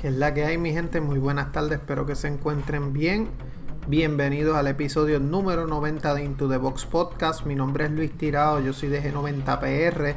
Que es la que hay mi gente, muy buenas tardes, espero que se encuentren bien. Bienvenidos al episodio número 90 de Into the Box Podcast. Mi nombre es Luis Tirado, yo soy de G90PR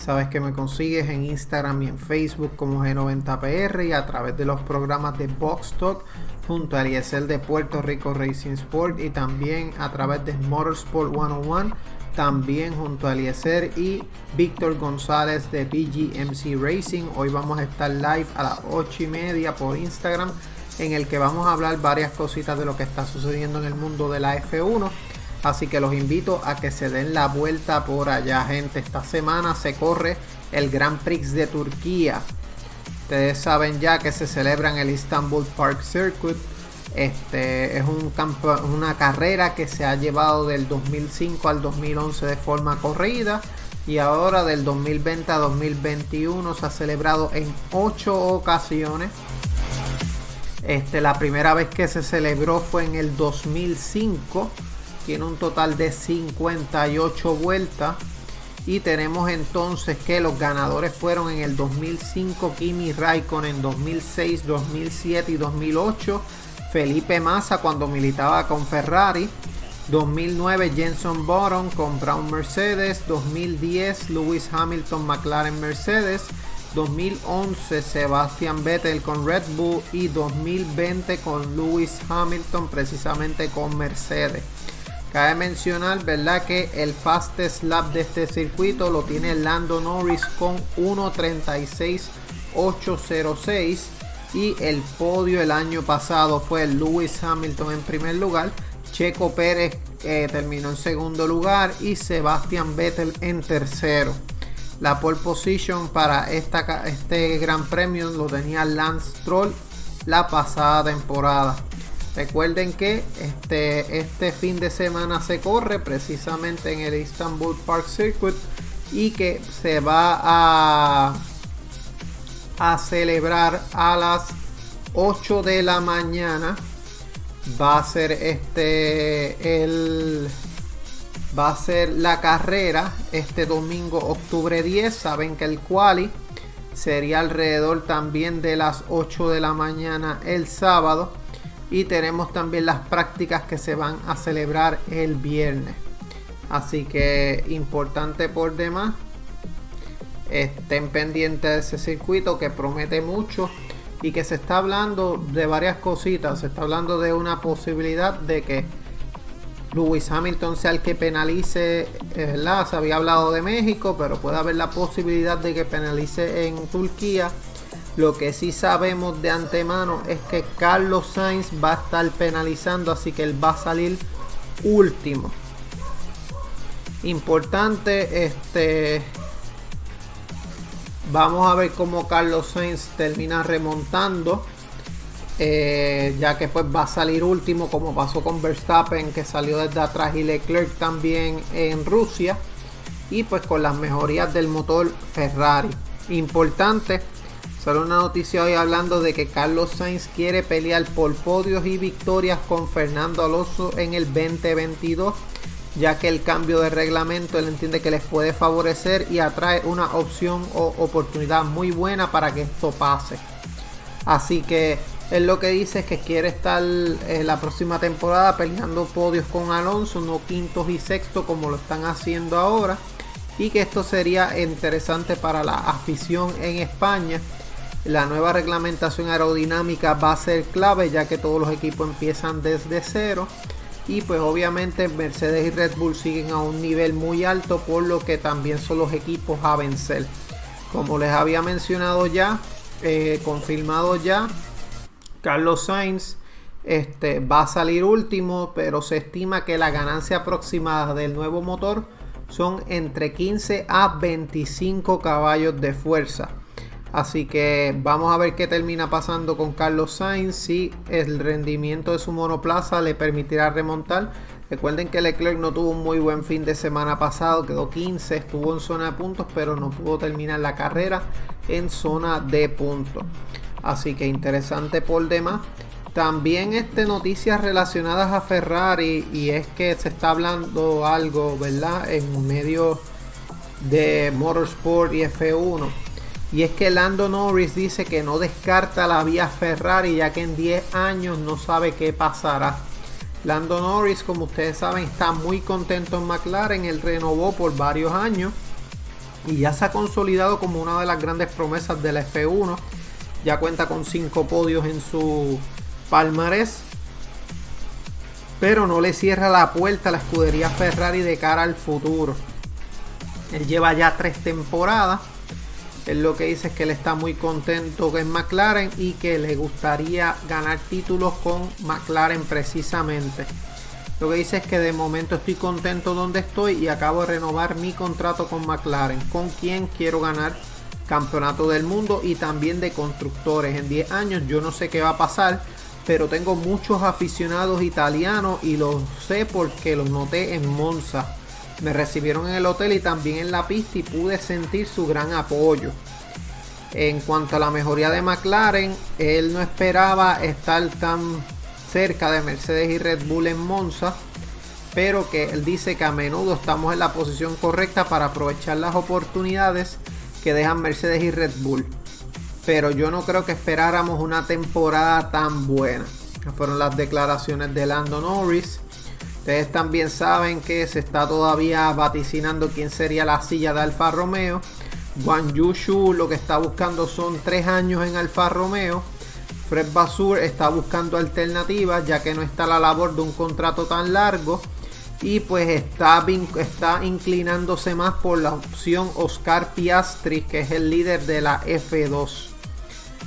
Sabes que me consigues en Instagram y en Facebook como G90PR y a través de los programas de Box Talk junto a ISL de Puerto Rico Racing Sport y también a través de Motorsport 101, también junto a Eliezer y Víctor González de BGMC Racing. Hoy vamos a estar live a las 8 y media por Instagram en el que vamos a hablar varias cositas de lo que está sucediendo en el mundo de la F1 Así que los invito a que se den la vuelta por allá, gente. Esta semana se corre el Grand Prix de Turquía. Ustedes saben ya que se celebra en el Istanbul Park Circuit. Este es una carrera que se ha llevado del 2005 al 2011 de forma corrida y ahora del 2020 a 2021 se ha celebrado en 8 ocasiones. Este, la primera vez que se celebró fue en el 2005 tiene un total de 58 vueltas. Y tenemos entonces que los ganadores fueron en el 2005 Kimi Raikkonen, 2006, 2007 y 2008. Felipe Massa cuando militaba con Ferrari. 2009 Jenson Button con Brown Mercedes. 2010 Lewis Hamilton McLaren Mercedes. 2011 Sebastian Vettel con Red Bull y 2020 con Lewis Hamilton precisamente con Mercedes. Cabe mencionar, ¿verdad? Que el fastest lap de este circuito lo tiene Lando Norris con 1.36.806 y el podio el año pasado fue Lewis Hamilton en primer lugar, Checo Pérez eh, terminó en segundo lugar y Sebastian Vettel en tercero. La pole position para esta, este gran premio lo tenía Lance Stroll la pasada temporada. Recuerden que este, este fin de semana se corre precisamente en el Istanbul Park Circuit y que se va a, a celebrar a las 8 de la mañana. Va a ser este el va a ser la carrera este domingo octubre 10. Saben que el quali sería alrededor también de las 8 de la mañana el sábado y tenemos también las prácticas que se van a celebrar el viernes. Así que importante por demás. Estén pendientes de ese circuito que promete mucho y que se está hablando de varias cositas. Se está hablando de una posibilidad de que Lewis Hamilton sea el que penalice, ¿verdad? Se había hablado de México, pero puede haber la posibilidad de que penalice en Turquía lo que sí sabemos de antemano es que Carlos Sainz va a estar penalizando, así que él va a salir último. Importante, este. Vamos a ver cómo Carlos Sainz termina remontando. Eh, ya que pues va a salir último como pasó con Verstappen que salió desde atrás y Leclerc también en Rusia y pues con las mejorías del motor Ferrari importante Solo una noticia hoy hablando de que Carlos Sainz quiere pelear por podios y victorias con Fernando Alonso en el 2022, ya que el cambio de reglamento él entiende que les puede favorecer y atrae una opción o oportunidad muy buena para que esto pase. Así que él lo que dice es que quiere estar en la próxima temporada peleando podios con Alonso, no quintos y sextos como lo están haciendo ahora. Y que esto sería interesante para la afición en España la nueva reglamentación aerodinámica va a ser clave ya que todos los equipos empiezan desde cero y pues obviamente Mercedes y Red Bull siguen a un nivel muy alto por lo que también son los equipos a vencer. Como les había mencionado ya, eh, confirmado ya, Carlos Sainz este, va a salir último, pero se estima que la ganancia aproximada del nuevo motor son entre 15 a 25 caballos de fuerza. Así que vamos a ver qué termina pasando con Carlos Sainz. Si el rendimiento de su monoplaza le permitirá remontar. Recuerden que Leclerc no tuvo un muy buen fin de semana pasado, quedó 15, estuvo en zona de puntos, pero no pudo terminar la carrera en zona de puntos. Así que interesante por demás. También este, noticias relacionadas a Ferrari y es que se está hablando algo, ¿verdad? En medio de Motorsport y F1 y es que Lando Norris dice que no descarta la vía Ferrari ya que en 10 años no sabe qué pasará. Lando Norris, como ustedes saben, está muy contento en McLaren. Él renovó por varios años y ya se ha consolidado como una de las grandes promesas de la F1. Ya cuenta con 5 podios en su palmarés. Pero no le cierra la puerta a la escudería Ferrari de cara al futuro. Él lleva ya 3 temporadas él lo que dice es que él está muy contento con McLaren y que le gustaría ganar títulos con McLaren precisamente. Lo que dice es que de momento estoy contento donde estoy y acabo de renovar mi contrato con McLaren, con quien quiero ganar campeonato del mundo y también de constructores. En 10 años yo no sé qué va a pasar, pero tengo muchos aficionados italianos y lo sé porque los noté en Monza me recibieron en el hotel y también en la pista y pude sentir su gran apoyo. En cuanto a la mejoría de McLaren, él no esperaba estar tan cerca de Mercedes y Red Bull en Monza, pero que él dice que a menudo estamos en la posición correcta para aprovechar las oportunidades que dejan Mercedes y Red Bull. Pero yo no creo que esperáramos una temporada tan buena. Fueron las declaraciones de Lando Norris. Ustedes también saben que se está todavía vaticinando quién sería la silla de Alfa Romeo. Juan Yushu lo que está buscando son tres años en Alfa Romeo. Fred Basur está buscando alternativas ya que no está la labor de un contrato tan largo. Y pues está, está inclinándose más por la opción Oscar Piastri, que es el líder de la F2.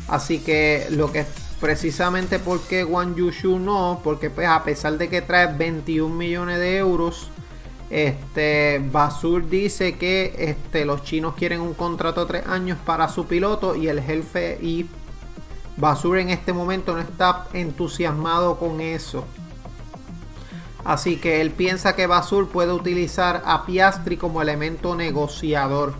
Así que lo que precisamente porque Wang Yushu no, porque pues a pesar de que trae 21 millones de euros, este Basur dice que este, los chinos quieren un contrato de 3 años para su piloto y el jefe y Basur en este momento no está entusiasmado con eso. Así que él piensa que Basur puede utilizar a Piastri como elemento negociador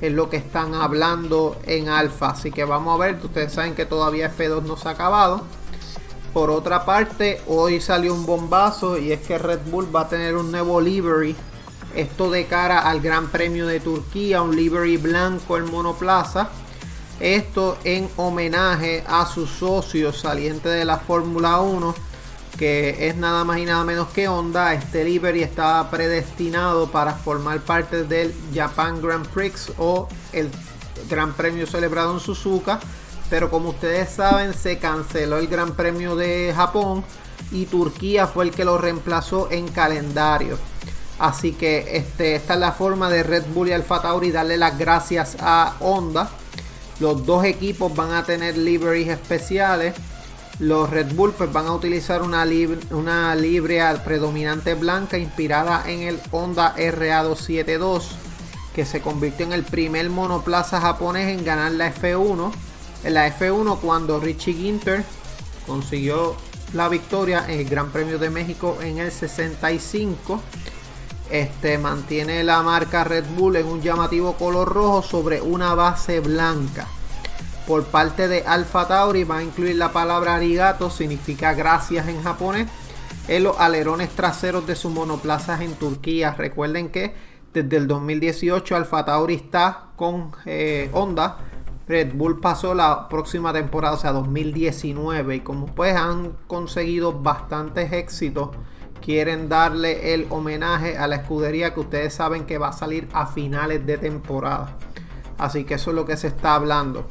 es lo que están hablando en alfa. Así que vamos a ver, ustedes saben que todavía F2 no se ha acabado. Por otra parte, hoy salió un bombazo y es que Red Bull va a tener un nuevo livery. Esto de cara al Gran Premio de Turquía, un livery blanco en monoplaza. Esto en homenaje a sus socios salientes de la Fórmula 1 que es nada más y nada menos que Honda. Este livery estaba predestinado para formar parte del Japan Grand Prix o el Gran Premio celebrado en Suzuka. Pero como ustedes saben, se canceló el Gran Premio de Japón y Turquía fue el que lo reemplazó en calendario. Así que este, esta es la forma de Red Bull y Alfa Tauri darle las gracias a Honda. Los dos equipos van a tener liveries especiales los Red Bull pues, van a utilizar una, una librea predominante blanca inspirada en el Honda RA272 que se convirtió en el primer monoplaza japonés en ganar la F1. En la F1 cuando Richie Ginter consiguió la victoria en el Gran Premio de México en el 65. Este mantiene la marca Red Bull en un llamativo color rojo sobre una base blanca por parte de Alfa Tauri va a incluir la palabra arigato, significa gracias en japonés, en los alerones traseros de sus monoplazas en Turquía. Recuerden que desde el 2018 Alfa Tauri está con eh, Honda. Red Bull pasó la próxima temporada, o sea 2019, y como pues han conseguido bastantes éxitos, quieren darle el homenaje a la escudería que ustedes saben que va a salir a finales de temporada. Así que eso es lo que se está hablando.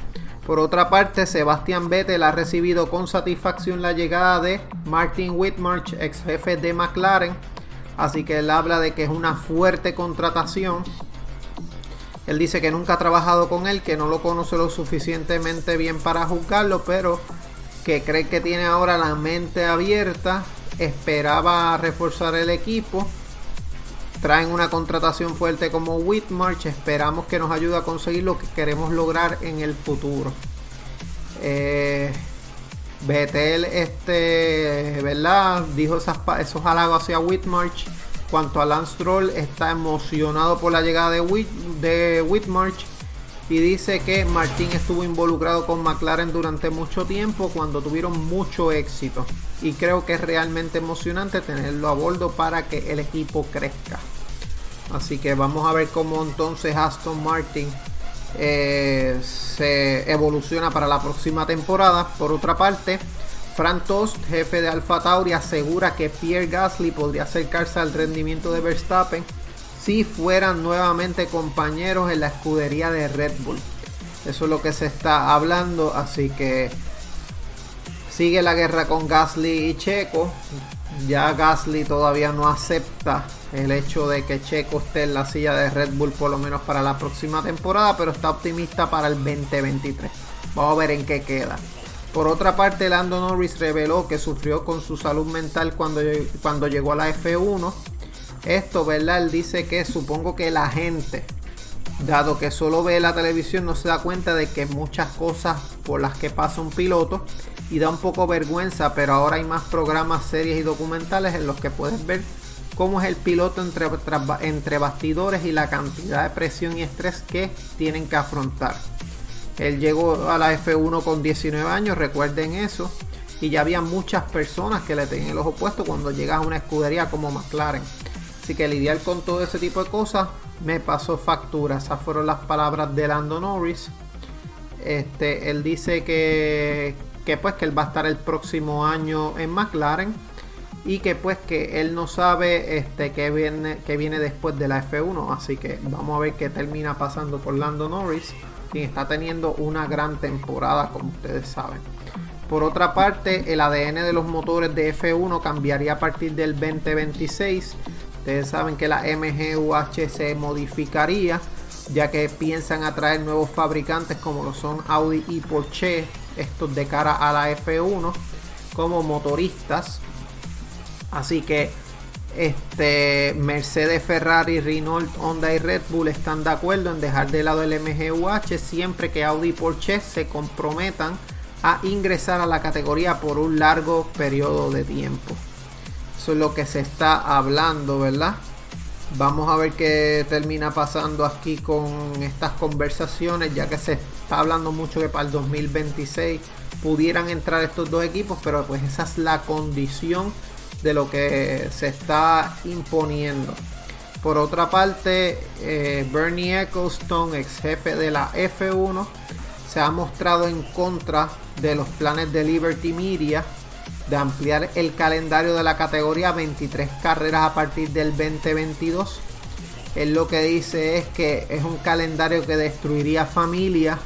Por otra parte, Sebastian Vettel ha recibido con satisfacción la llegada de Martin Whitmarsh, ex jefe de McLaren. Así que él habla de que es una fuerte contratación. Él dice que nunca ha trabajado con él, que no lo conoce lo suficientemente bien para juzgarlo, pero que cree que tiene ahora la mente abierta. Esperaba reforzar el equipo traen una contratación fuerte como Whitmarch. Esperamos que nos ayude a conseguir lo que queremos lograr en el futuro. Eh, este, ¿verdad? Dijo esos halagos hacia Whitmarch. Cuanto a Lance Stroll, está emocionado por la llegada de, de Whitmarch y dice que Martín estuvo involucrado con McLaren durante mucho tiempo cuando tuvieron mucho éxito y creo que es realmente emocionante tenerlo a bordo para que el equipo crezca. Así que vamos a ver cómo entonces Aston Martin eh, se evoluciona para la próxima temporada. Por otra parte, Frank Tost, jefe de Alfa Tauri, asegura que Pierre Gasly podría acercarse al rendimiento de Verstappen si fueran nuevamente compañeros en la escudería de Red Bull. Eso es lo que se está hablando, así que sigue la guerra con Gasly y Checo. Ya Gasly todavía no acepta el hecho de que Checo esté en la silla de Red Bull por lo menos para la próxima temporada, pero está optimista para el 2023. Vamos a ver en qué queda. Por otra parte, Lando Norris reveló que sufrió con su salud mental cuando, cuando llegó a la F1 esto, ¿verdad? Él dice que supongo que la gente, dado que solo ve la televisión, no se da cuenta de que muchas cosas por las que pasa un piloto y da un poco vergüenza, pero ahora hay más programas, series y documentales en los que puedes ver cómo es el piloto entre, entre bastidores y la cantidad de presión y estrés que tienen que afrontar. Él llegó a la F1 con 19 años, recuerden eso, y ya había muchas personas que le tenían el ojo puesto cuando llegas a una escudería como McLaren. Así que lidiar con todo ese tipo de cosas me pasó factura. Esas fueron las palabras de Lando Norris. Este, él dice que, que pues que él va a estar el próximo año en McLaren y que pues que él no sabe este que viene que viene después de la F1 así que vamos a ver qué termina pasando por Lando Norris quien está teniendo una gran temporada como ustedes saben por otra parte el ADN de los motores de F1 cambiaría a partir del 2026 Ustedes saben que la MGUH se modificaría ya que piensan atraer nuevos fabricantes como lo son Audi y Porsche, estos de cara a la F1 como motoristas. Así que este Mercedes, Ferrari, Renault, Honda y Red Bull están de acuerdo en dejar de lado el MGUH siempre que Audi y Porsche se comprometan a ingresar a la categoría por un largo periodo de tiempo es lo que se está hablando, ¿verdad? Vamos a ver qué termina pasando aquí con estas conversaciones, ya que se está hablando mucho que para el 2026 pudieran entrar estos dos equipos, pero pues esa es la condición de lo que se está imponiendo. Por otra parte, eh, Bernie Ecclestone, ex jefe de la F1, se ha mostrado en contra de los planes de Liberty Media de ampliar el calendario de la categoría 23 carreras a partir del 2022. Él lo que dice es que es un calendario que destruiría familias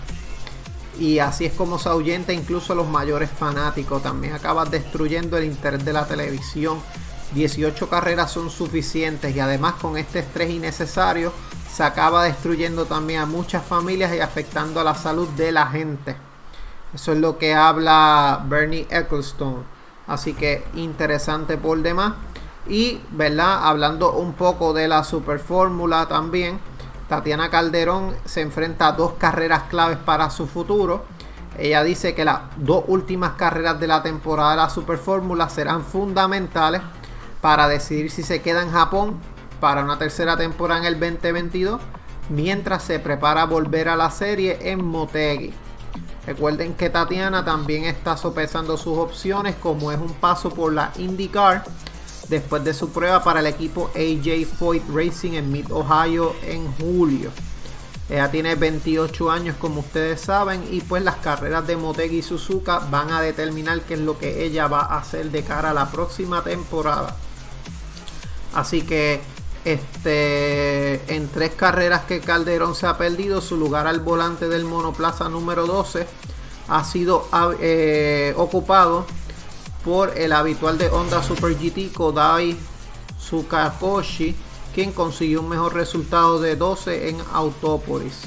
y así es como se ahuyenta incluso los mayores fanáticos. También acaba destruyendo el interés de la televisión. 18 carreras son suficientes y además con este estrés innecesario se acaba destruyendo también a muchas familias y afectando a la salud de la gente. Eso es lo que habla Bernie Ecclestone. Así que interesante por demás. Y, ¿verdad? Hablando un poco de la Super Fórmula también. Tatiana Calderón se enfrenta a dos carreras claves para su futuro. Ella dice que las dos últimas carreras de la temporada de la Super Fórmula serán fundamentales para decidir si se queda en Japón para una tercera temporada en el 2022, mientras se prepara a volver a la serie en Motegi. Recuerden que Tatiana también está sopesando sus opciones como es un paso por la IndyCar después de su prueba para el equipo AJ Foyt Racing en Mid Ohio en julio. Ella tiene 28 años como ustedes saben y pues las carreras de Motegi y Suzuka van a determinar qué es lo que ella va a hacer de cara a la próxima temporada. Así que este, en tres carreras que Calderón se ha perdido, su lugar al volante del monoplaza número 12 ha sido eh, ocupado por el habitual de Honda Super GT Kodai Tsukakoshi, quien consiguió un mejor resultado de 12 en Autópolis.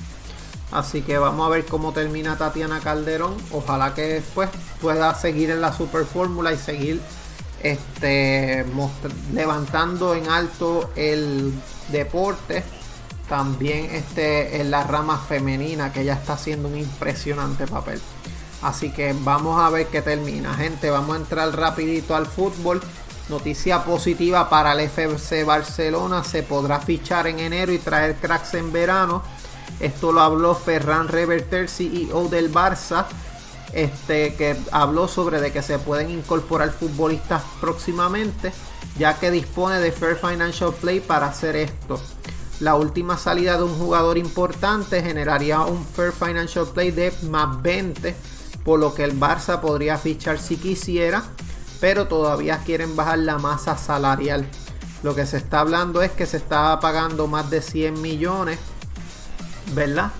Así que vamos a ver cómo termina Tatiana Calderón. Ojalá que después pueda seguir en la Super Fórmula y seguir este, levantando en alto el deporte. También este, en la rama femenina que ya está haciendo un impresionante papel. Así que vamos a ver qué termina. Gente, vamos a entrar rapidito al fútbol. Noticia positiva para el FC Barcelona. Se podrá fichar en enero y traer cracks en verano. Esto lo habló Ferran Reverter, CEO del Barça este, que habló sobre de que se pueden incorporar futbolistas próximamente, ya que dispone de Fair Financial Play para hacer esto. La última salida de un jugador importante generaría un Fair Financial Play de más 20, por lo que el Barça podría fichar si quisiera, pero todavía quieren bajar la masa salarial. Lo que se está hablando es que se está pagando más de 100 millones, ¿verdad?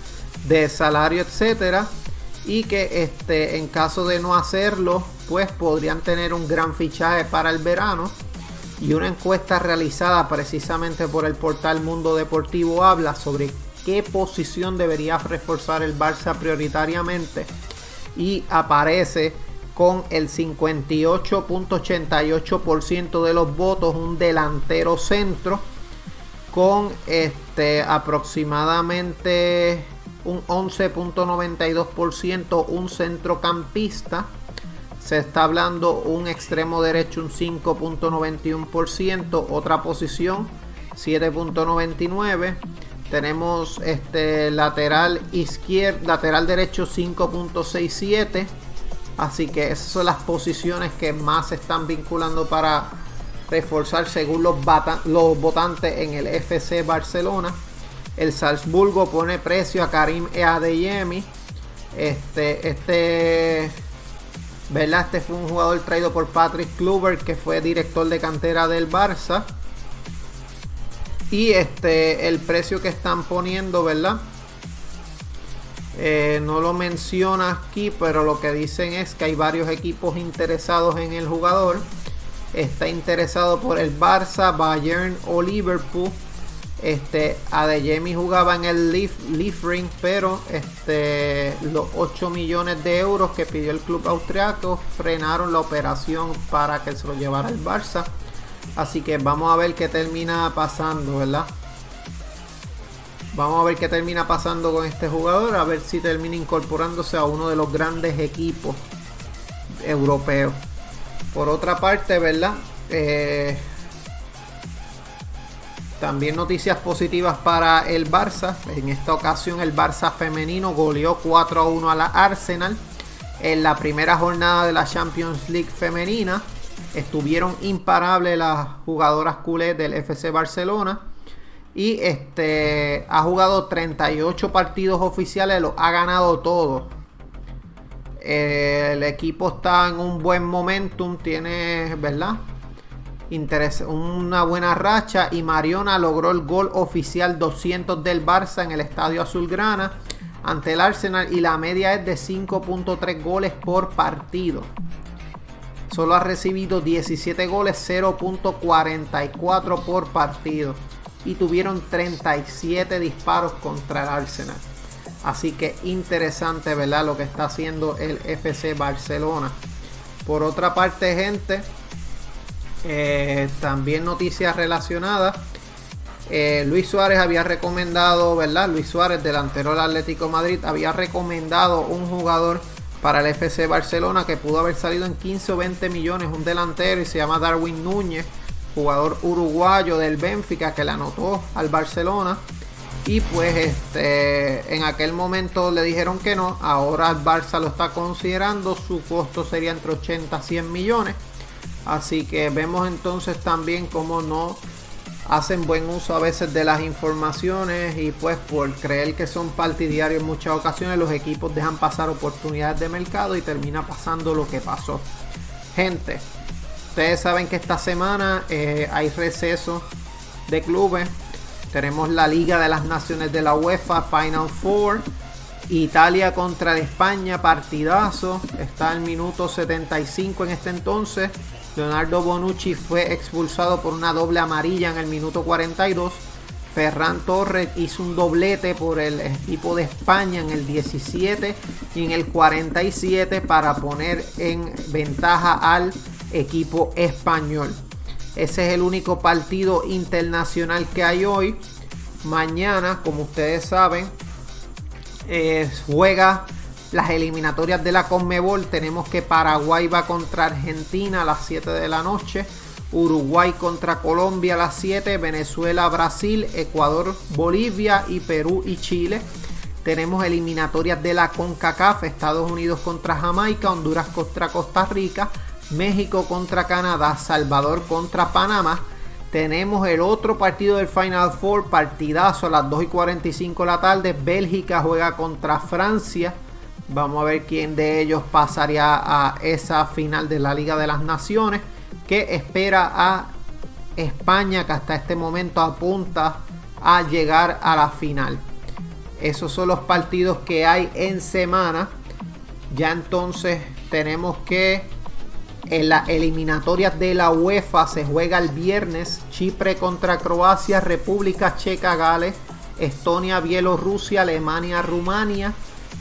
De salario, etcétera y que este, en caso de no hacerlo, pues podrían tener un gran fichaje para el verano. Y una encuesta realizada precisamente por el portal Mundo Deportivo habla sobre qué posición debería reforzar el Barça prioritariamente y aparece con el 58.88% de los votos un delantero centro con este aproximadamente un 11.92%, un centrocampista. Se está hablando un extremo derecho un 5.91%, otra posición 7.99. Tenemos este lateral izquierdo, lateral derecho 5.67. Así que esas son las posiciones que más están vinculando para reforzar según los, los votantes en el FC Barcelona. El Salzburgo pone precio a Karim Adeyemi. Este, este, ¿verdad? Este fue un jugador traído por Patrick Kluber, que fue director de cantera del Barça. Y este, el precio que están poniendo, ¿verdad? Eh, no lo menciona aquí, pero lo que dicen es que hay varios equipos interesados en el jugador. Está interesado por el Barça, Bayern o Liverpool. Este, Adeyemi jugaba en el Leaf, Ring, pero este, los 8 millones de euros que pidió el club austriaco frenaron la operación para que se lo llevara el Barça. Así que vamos a ver qué termina pasando, ¿verdad? Vamos a ver qué termina pasando con este jugador, a ver si termina incorporándose a uno de los grandes equipos europeos. Por otra parte, ¿verdad? Eh, también noticias positivas para el Barça. En esta ocasión el Barça femenino goleó 4 a 1 a la Arsenal. En la primera jornada de la Champions League femenina estuvieron imparables las jugadoras culés del FC Barcelona. Y este ha jugado 38 partidos oficiales, los ha ganado todos. El equipo está en un buen momentum, tiene, ¿verdad? Una buena racha y Mariona logró el gol oficial 200 del Barça en el Estadio Azulgrana ante el Arsenal y la media es de 5.3 goles por partido. Solo ha recibido 17 goles, 0.44 por partido y tuvieron 37 disparos contra el Arsenal. Así que interesante, ¿verdad? Lo que está haciendo el FC Barcelona. Por otra parte, gente, eh, también noticias relacionadas. Eh, Luis Suárez había recomendado, ¿verdad? Luis Suárez, delantero del Atlético Madrid, había recomendado un jugador para el FC Barcelona que pudo haber salido en 15 o 20 millones, un delantero y se llama Darwin Núñez, jugador uruguayo del Benfica que le anotó al Barcelona. Y pues este en aquel momento le dijeron que no, ahora el Barça lo está considerando, su costo sería entre 80 a 100 millones. Así que vemos entonces también cómo no hacen buen uso a veces de las informaciones y pues por creer que son partidarios en muchas ocasiones los equipos dejan pasar oportunidades de mercado y termina pasando lo que pasó. Gente, ustedes saben que esta semana eh, hay receso de clubes. Tenemos la Liga de las Naciones de la UEFA Final Four. Italia contra España, partidazo. Está en minuto 75 en este entonces. Leonardo Bonucci fue expulsado por una doble amarilla en el minuto 42. Ferran Torres hizo un doblete por el equipo de España en el 17 y en el 47 para poner en ventaja al equipo español. Ese es el único partido internacional que hay hoy. Mañana, como ustedes saben, eh, juega las eliminatorias de la Conmebol. Tenemos que Paraguay va contra Argentina a las 7 de la noche. Uruguay contra Colombia a las 7, Venezuela, Brasil, Ecuador, Bolivia y Perú y Chile. Tenemos eliminatorias de la CONCACAF, Estados Unidos contra Jamaica, Honduras contra Costa Rica, México contra Canadá, Salvador contra Panamá. Tenemos el otro partido del Final Four, partidazo a las 2 y 45 de la tarde. Bélgica juega contra Francia. Vamos a ver quién de ellos pasaría a esa final de la Liga de las Naciones. Que espera a España, que hasta este momento apunta a llegar a la final. Esos son los partidos que hay en semana. Ya entonces tenemos que en las eliminatorias de la UEFA se juega el viernes Chipre contra Croacia, República Checa, Gales, Estonia, Bielorrusia, Alemania, Rumania,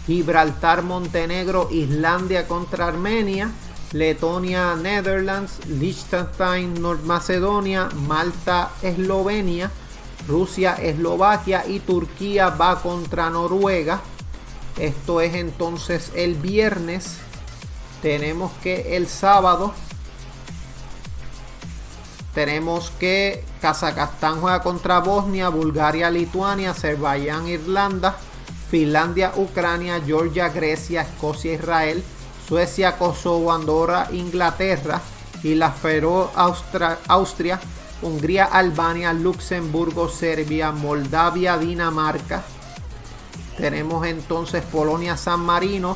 Gibraltar, Montenegro, Islandia contra Armenia, Letonia, Netherlands, Liechtenstein, North Macedonia, Malta, Eslovenia, Rusia, Eslovaquia y Turquía va contra Noruega. Esto es entonces el viernes tenemos que el sábado tenemos que Kazajstán juega contra Bosnia, Bulgaria, Lituania, Azerbaiyán, Irlanda, Finlandia, Ucrania, Georgia, Grecia, Escocia, Israel, Suecia, Kosovo, Andorra, Inglaterra y la Fero, Austria, Hungría, Albania, Luxemburgo, Serbia, Moldavia, Dinamarca. Tenemos entonces Polonia, San Marino,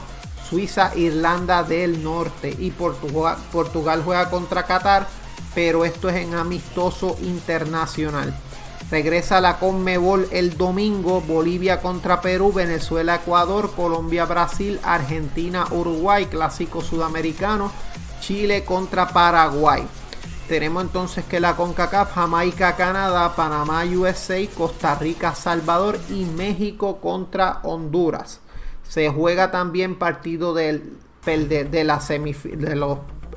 Suiza, Irlanda del Norte y Portugal, Portugal juega contra Qatar, pero esto es en amistoso internacional. Regresa la Conmebol el domingo, Bolivia contra Perú, Venezuela, Ecuador, Colombia, Brasil, Argentina, Uruguay, clásico sudamericano, Chile contra Paraguay. Tenemos entonces que la CONCACAF, Jamaica, Canadá, Panamá, USA, Costa Rica, Salvador y México contra Honduras. Se juega también partido del, de, la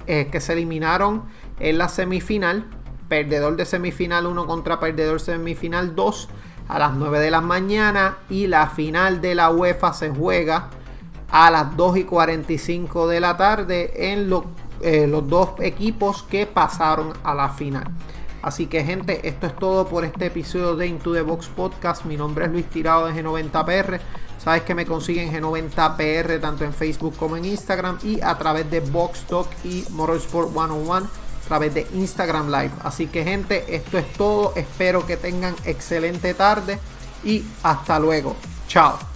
eh, que se eliminaron en la semifinal. Perdedor de semifinal 1 contra perdedor semifinal 2 a las 9 de la mañana. Y la final de la UEFA se juega a las 2 y 45 de la tarde en eh, los dos equipos que pasaron a la final. Así que gente, esto es todo por este episodio de Into the Box Podcast. Mi nombre es Luis Tirado de G90PR. Sabes que me consiguen G90PR tanto en Facebook como en Instagram y a través de Box Talk y Motorsport 101 a través de Instagram Live. Así que gente, esto es todo. Espero que tengan excelente tarde y hasta luego. Chao.